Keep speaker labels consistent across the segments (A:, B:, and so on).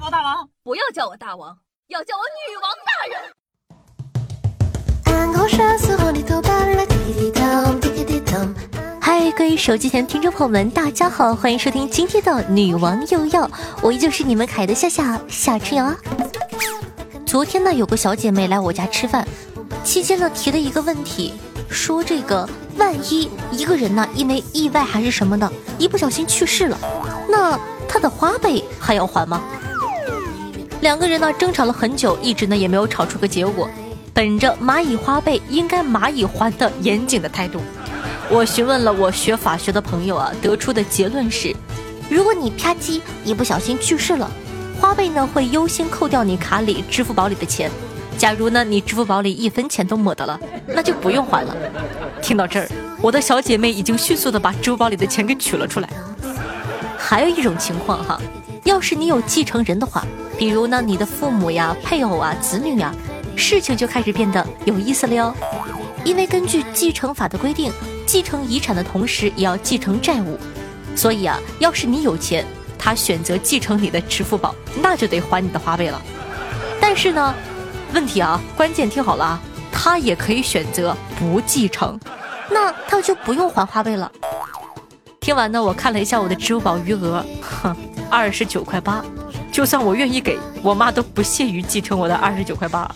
A: 宝大王，
B: 不要叫我大王，要叫我女王大人。
C: 嗨，各位手机前的听众朋友们，大家好，欢迎收听今天的女王又要，我依旧是你们可爱的夏夏夏春瑶啊。昨天呢，有个小姐妹来我家吃饭，期间呢提了一个问题，说这个万一一个人呢因为意外还是什么的，一不小心去世了，那他的花呗还要还吗？两个人呢争吵了很久，一直呢也没有吵出个结果。本着蚂蚁花呗应该蚂蚁还的严谨的态度，我询问了我学法学的朋友啊，得出的结论是：如果你啪叽一不小心去世了，花呗呢会优先扣掉你卡里、支付宝里的钱。假如呢你支付宝里一分钱都没得了，那就不用还了。听到这儿，我的小姐妹已经迅速的把支付宝里的钱给取了出来。还有一种情况哈，要是你有继承人的话，比如呢你的父母呀、配偶啊、子女呀。事情就开始变得有意思了哟，因为根据继承法的规定，继承遗产的同时也要继承债务，所以啊，要是你有钱，他选择继承你的支付宝，那就得还你的花呗了。但是呢，问题啊，关键听好了啊，他也可以选择不继承，那他就不用还花呗了。听完呢，我看了一下我的支付宝余额，哼，二十九块八，就算我愿意给我妈都不屑于继承我的二十九块八。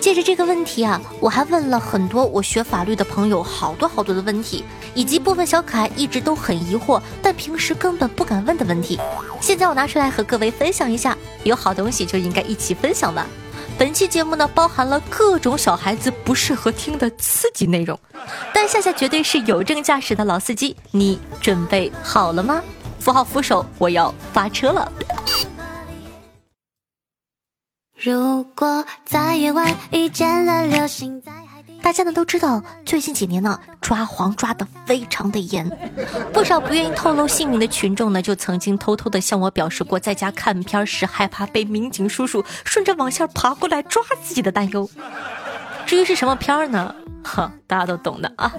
C: 借着这个问题啊，我还问了很多我学法律的朋友好多好多的问题，以及部分小可爱一直都很疑惑，但平时根本不敢问的问题。现在我拿出来和各位分享一下，有好东西就应该一起分享吧。本期节目呢，包含了各种小孩子不适合听的刺激内容，但夏夏绝对是有证驾驶的老司机，你准备好了吗？扶好扶手，我要发车了。如果在夜晚遇见了流星，在大家呢都知道，最近几年呢抓黄抓的非常的严，不少不愿意透露姓名的群众呢就曾经偷偷的向我表示过，在家看片时害怕被民警叔叔顺着网线爬过来抓自己的担忧。至于是什么片儿呢？哈，大家都懂的啊。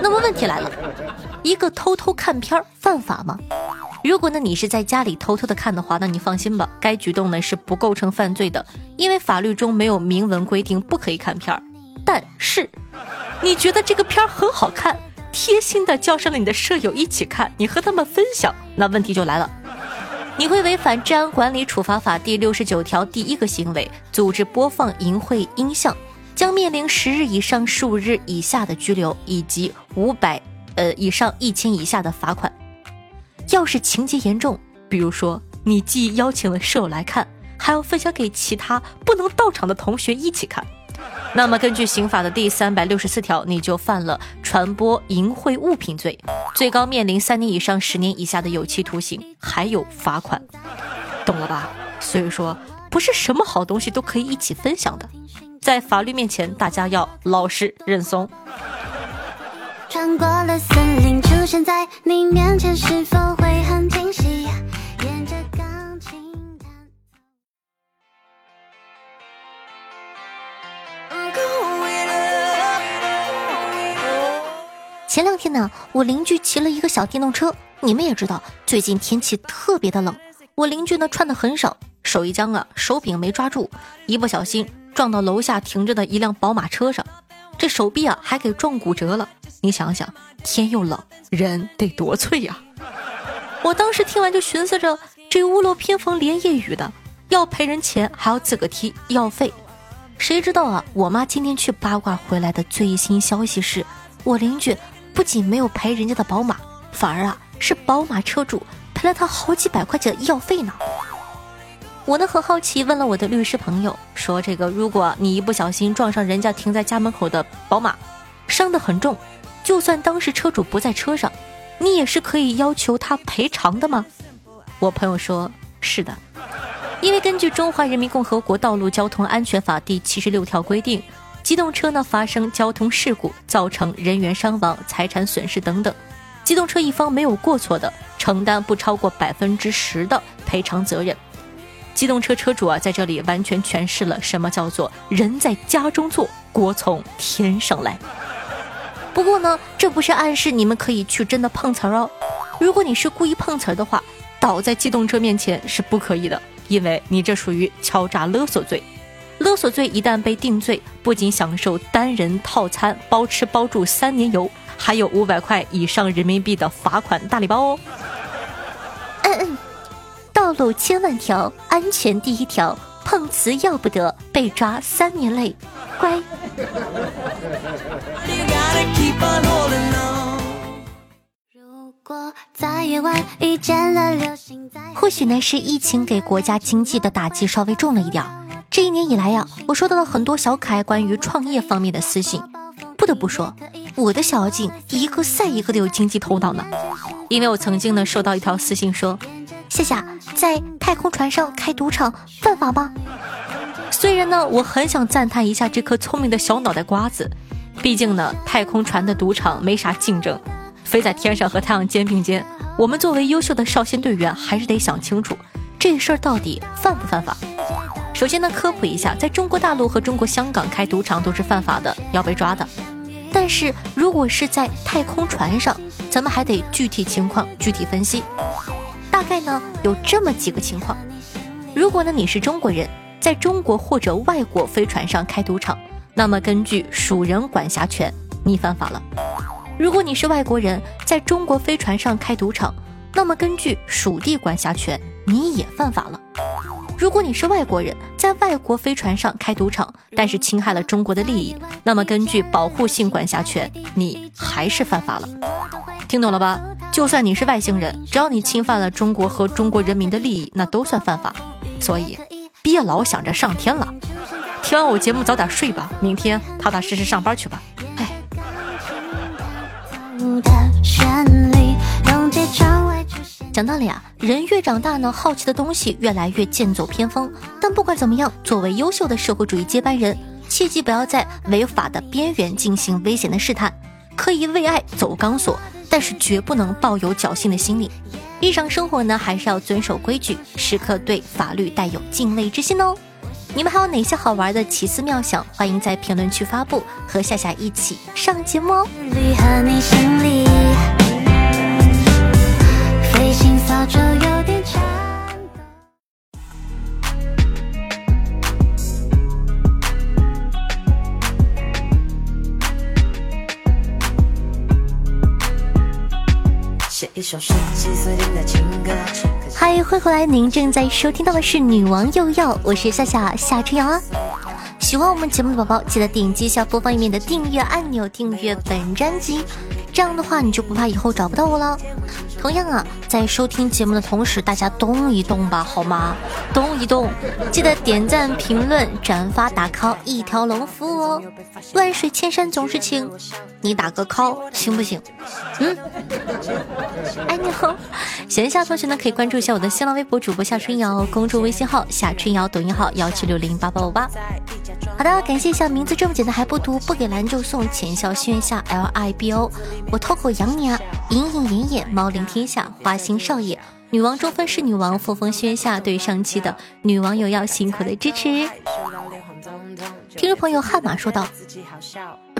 C: 那么问题来了，一个偷偷看片儿犯法吗？如果呢，你是在家里偷偷的看的话，那你放心吧，该举动呢是不构成犯罪的，因为法律中没有明文规定不可以看片儿。但是，你觉得这个片儿很好看，贴心的叫上了你的舍友一起看，你和他们分享，那问题就来了，你会违反《治安管理处罚法》第六十九条第一个行为，组织播放淫秽音像，将面临十日以上十五日以下的拘留，以及五百呃以上一千以下的罚款。要是情节严重，比如说你既邀请了舍友来看，还要分享给其他不能到场的同学一起看，那么根据刑法的第三百六十四条，你就犯了传播淫秽物品罪，最高面临三年以上十年以下的有期徒刑，还有罚款，懂了吧？所以说，不是什么好东西都可以一起分享的，在法律面前，大家要老实认怂。穿过了森林，出现在你面前，是否会很惊喜？呢，我邻居骑了一个小电动车。你们也知道，最近天气特别的冷。我邻居呢穿的很少，手一僵啊，手柄没抓住，一不小心撞到楼下停着的一辆宝马车上，这手臂啊还给撞骨折了。你想想，天又冷，人得多脆呀！我当时听完就寻思着，这屋漏偏逢连夜雨的，要赔人钱还要自个儿提医药费。谁知道啊，我妈今天去八卦回来的最新消息是，我邻居不仅没有赔人家的宝马，反而啊是宝马车主赔了他好几百块钱的医药费呢。我呢很好奇，问了我的律师朋友，说这个如果你一不小心撞上人家停在家门口的宝马，伤得很重。就算当时车主不在车上，你也是可以要求他赔偿的吗？我朋友说是的，因为根据《中华人民共和国道路交通安全法》第七十六条规定，机动车呢发生交通事故，造成人员伤亡、财产损失等等，机动车一方没有过错的，承担不超过百分之十的赔偿责任。机动车车主啊，在这里完全诠释了什么叫做“人在家中坐，锅从天上来”。不过呢，这不是暗示你们可以去真的碰瓷儿哦。如果你是故意碰瓷儿的话，倒在机动车面前是不可以的，因为你这属于敲诈勒索罪。勒索罪一旦被定罪，不仅享受单人套餐包吃包住三年游，还有五百块以上人民币的罚款大礼包哦。嗯嗯，道路千万条，安全第一条，碰瓷要不得，被抓三年内，乖。或许呢是疫情给国家经济的打击稍微重了一点。这一年以来呀，我收到了很多小可爱关于创业方面的私信。不得不说，我的小妖精一个赛一个的有经济头脑呢。因为我曾经呢收到一条私信说：“夏夏在太空船上开赌场犯法吗？”虽然呢我很想赞叹一下这颗聪明的小脑袋瓜子，毕竟呢太空船的赌场没啥竞争。飞在天上和太阳肩并肩，我们作为优秀的少先队员，还是得想清楚这事儿到底犯不犯法。首先呢，科普一下，在中国大陆和中国香港开赌场都是犯法的，要被抓的。但是如果是在太空船上，咱们还得具体情况具体分析。大概呢有这么几个情况：如果呢你是中国人，在中国或者外国飞船上开赌场，那么根据属人管辖权，你犯法了。如果你是外国人，在中国飞船上开赌场，那么根据属地管辖权，你也犯法了。如果你是外国人，在外国飞船上开赌场，但是侵害了中国的利益，那么根据保护性管辖权，你还是犯法了。听懂了吧？就算你是外星人，只要你侵犯了中国和中国人民的利益，那都算犯法。所以，别老想着上天了。听完我节目早点睡吧，明天踏踏实实上班去吧。讲道理啊，人越长大呢，好奇的东西越来越剑走偏锋。但不管怎么样，作为优秀的社会主义接班人，切记不要在违法的边缘进行危险的试探。可以为爱走钢索，但是绝不能抱有侥幸的心理。日常生活呢，还是要遵守规矩，时刻对法律带有敬畏之心哦。你们还有哪些好玩的奇思妙想？欢迎在评论区发布，和夏夏一起上节目哦。嗨，欢迎回来！您正在收听到的是《女王又要》，我是夏夏夏春瑶啊。喜欢我们节目的宝宝，记得点击一下播放页面的订阅按钮，订阅本专辑。这样的话，你就不怕以后找不到我了。同样啊，在收听节目的同时，大家动一动吧，好吗？动一动，记得点赞、评论、转发、打 call，一条龙服务哦。万水千山总是情，你打个 call 行不行？嗯，爱你哦。闲暇同学呢，可以关注一下我的新浪微博主播夏春瑶，公众微信号夏春瑶，抖音号幺七六零八八五八。好的，感谢一下名字这么简单还不读，不给蓝就送浅笑心愿下 L I B O，我偷口养你啊，隐隐言言猫临天下，花心少爷，女王中分是女王，风风轩下对上期的女网友要辛苦的支持。听众朋友汉马说道：“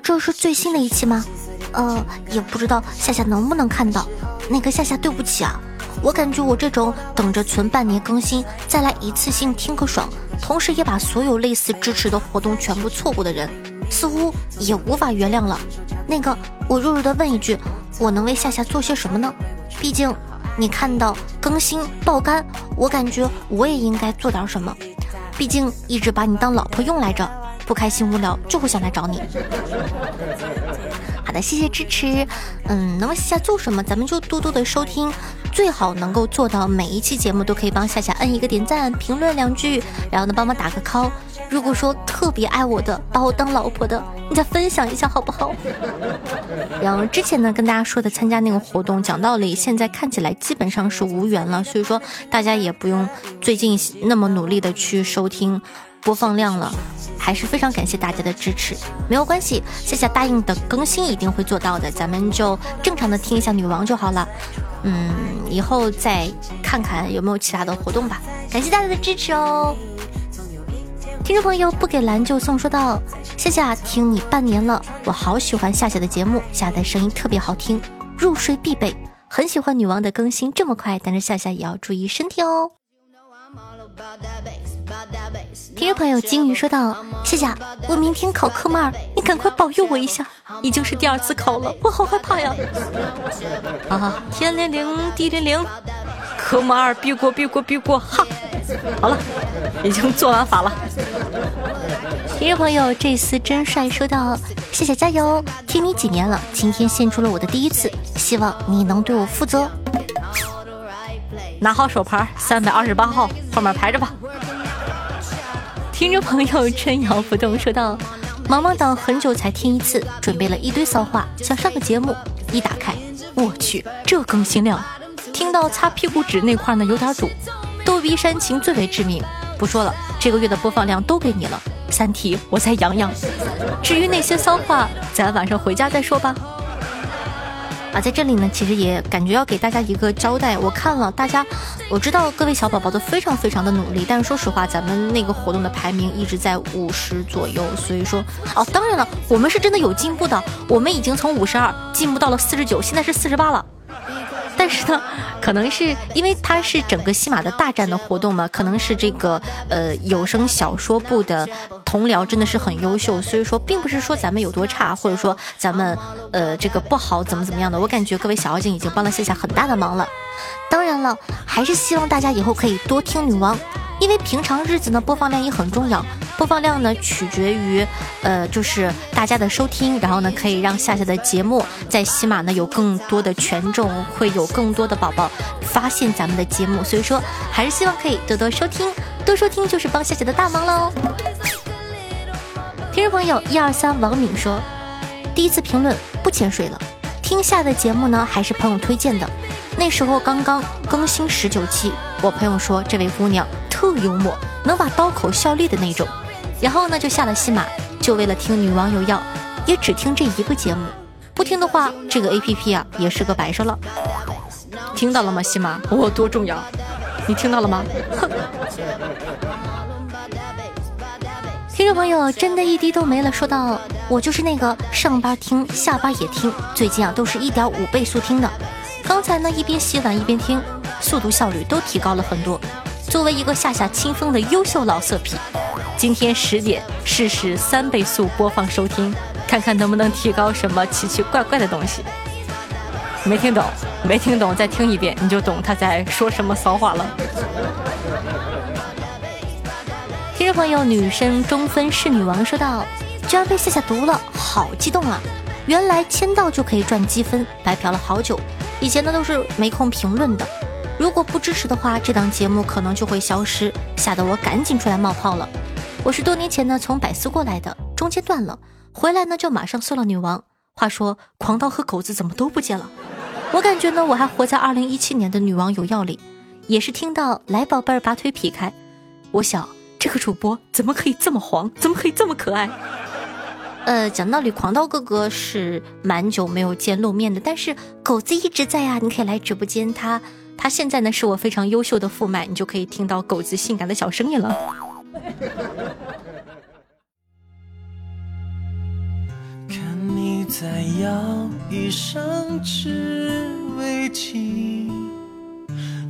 C: 这是最新的一期吗？呃，也不知道夏夏能不能看到。那个夏夏对不起啊。我感觉我这种等着存半年更新，再来一次性听个爽，同时也把所有类似支持的活动全部错过的人，似乎也无法原谅了。那个，我弱弱的问一句，我能为夏夏做些什么呢？毕竟你看到更新爆肝，我感觉我也应该做点什么。毕竟一直把你当老婆用来着，不开心无聊就会想来找你。好的，谢谢支持。嗯，能为夏夏做什么，咱们就多多的收听。最好能够做到每一期节目都可以帮夏夏摁一个点赞、评论两句，然后呢帮忙打个 call。如果说特别爱我的，把我当老婆的，你再分享一下好不好？然后之前呢跟大家说的参加那个活动，讲道理，现在看起来基本上是无缘了，所以说大家也不用最近那么努力的去收听播放量了。还是非常感谢大家的支持，没有关系，夏夏答应的更新一定会做到的，咱们就正常的听一下女王就好了。嗯，以后再看看有没有其他的活动吧。感谢大家的支持哦。听众朋友不给蓝就送说道：夏夏听你半年了，我好喜欢夏夏的节目，夏夏的声音特别好听，入睡必备。很喜欢女王的更新这么快，但是夏夏也要注意身体哦。听众朋友金鱼说道：“夏夏，我明天考科目二，你赶快保佑我一下。已经是第二次考了，我好害怕呀！”啊，天灵灵，地灵灵，科目二必过，必过，必过！哈，好了，已经做完法了。听众朋友这次真帅说道：“谢谢加油，听你几年了，今天献出了我的第一次，希望你能对我负责。”拿好手牌，三百二十八号，后面排着吧。听众朋友春瑶不动说道：“茫茫党很久才听一次，准备了一堆骚话，想上个节目。一打开，我去，这更新量！听到擦屁股纸那块呢，有点堵。逗比煽情最为致命，不说了，这个月的播放量都给你了。三体，我再养养。至于那些骚话，咱晚上回家再说吧。”啊，在这里呢，其实也感觉要给大家一个交代。我看了大家，我知道各位小宝宝都非常非常的努力，但是说实话，咱们那个活动的排名一直在五十左右，所以说，哦，当然了，我们是真的有进步的，我们已经从五十二进步到了四十九，现在是四十八了。但是呢，可能是因为它是整个西马的大战的活动嘛，可能是这个呃有声小说部的同僚真的是很优秀，所以说并不是说咱们有多差，或者说咱们呃这个不好怎么怎么样的。我感觉各位小妖精已经帮了夏夏很大的忙了。当然了，还是希望大家以后可以多听女王。因为平常日子呢，播放量也很重要。播放量呢，取决于，呃，就是大家的收听，然后呢，可以让夏夏的节目在喜马呢有更多的权重，会有更多的宝宝发现咱们的节目。所以说，还是希望可以多多收听，多收听就是帮夏夏的大忙喽。听众朋友一二三王敏说，第一次评论不潜水了，听夏的节目呢还是朋友推荐的，那时候刚刚更新十九期，我朋友说这位姑娘。特幽默，能把刀口笑裂的那种。然后呢，就下了西马，就为了听女网友要，也只听这一个节目。不听的话，这个 A P P 啊，也是个摆设了。听到了吗，西马？我多重要？你听到了吗？哼！听众朋友，真的一滴都没了。说到我就是那个上班听，下班也听，最近啊都是一点五倍速听的。刚才呢，一边洗碗一边听，速度效率都提高了很多。作为一个下下清风的优秀老色批，今天十点试试三倍速播放收听，看看能不能提高什么奇奇怪怪的东西。没听懂，没听懂，再听一遍你就懂他在说什么骚话了。听众朋友，女生中分是女王说道：“居然被夏夏读了，好激动啊！原来签到就可以赚积分，白嫖了好久。以前呢都是没空评论的。”如果不支持的话，这档节目可能就会消失，吓得我赶紧出来冒泡了。我是多年前呢从百思过来的，中间断了，回来呢就马上搜了女王。话说狂刀和狗子怎么都不见了？我感觉呢我还活在二零一七年的女王有药里，也是听到来宝贝儿把腿劈开，我想这个主播怎么可以这么黄，怎么可以这么可爱？呃，讲道理，狂刀哥哥是蛮久没有见露面的，但是狗子一直在呀，你可以来直播间。他他现在呢是我非常优秀的副麦，你就可以听到狗子性感的小声音了。看你在摇一生只为情，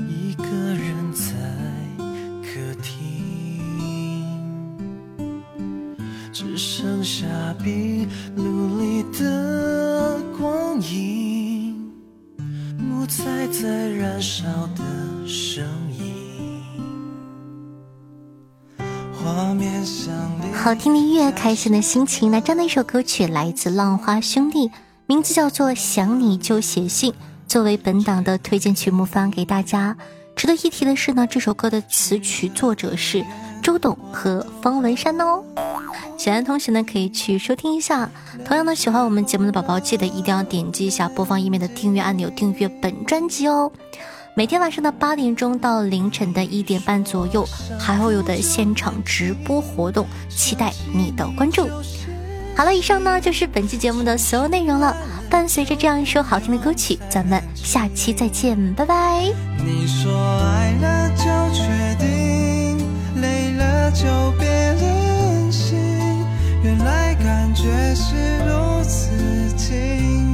C: 一个人在客厅，只剩下壁炉好听的音乐，开心的心情。那这样的一首歌曲来自浪花兄弟，名字叫做《想你就写信》，作为本档的推荐曲目发给大家。值得一提的是呢，这首歌的词曲作者是周董和方文山哦。喜欢的同学呢，可以去收听一下。同样呢，喜欢我们节目的宝宝，记得一定要点击一下播放页面的订阅按钮，订阅本专辑哦。每天晚上的八点钟到凌晨的一点半左右，还会有的现场直播活动，期待你的关注。好了，以上呢就是本期节目的所有内容了。伴随着这样一首好听的歌曲，咱们下期再见，拜拜。你说爱了就确定，累了就别任性原来感觉是如此静静。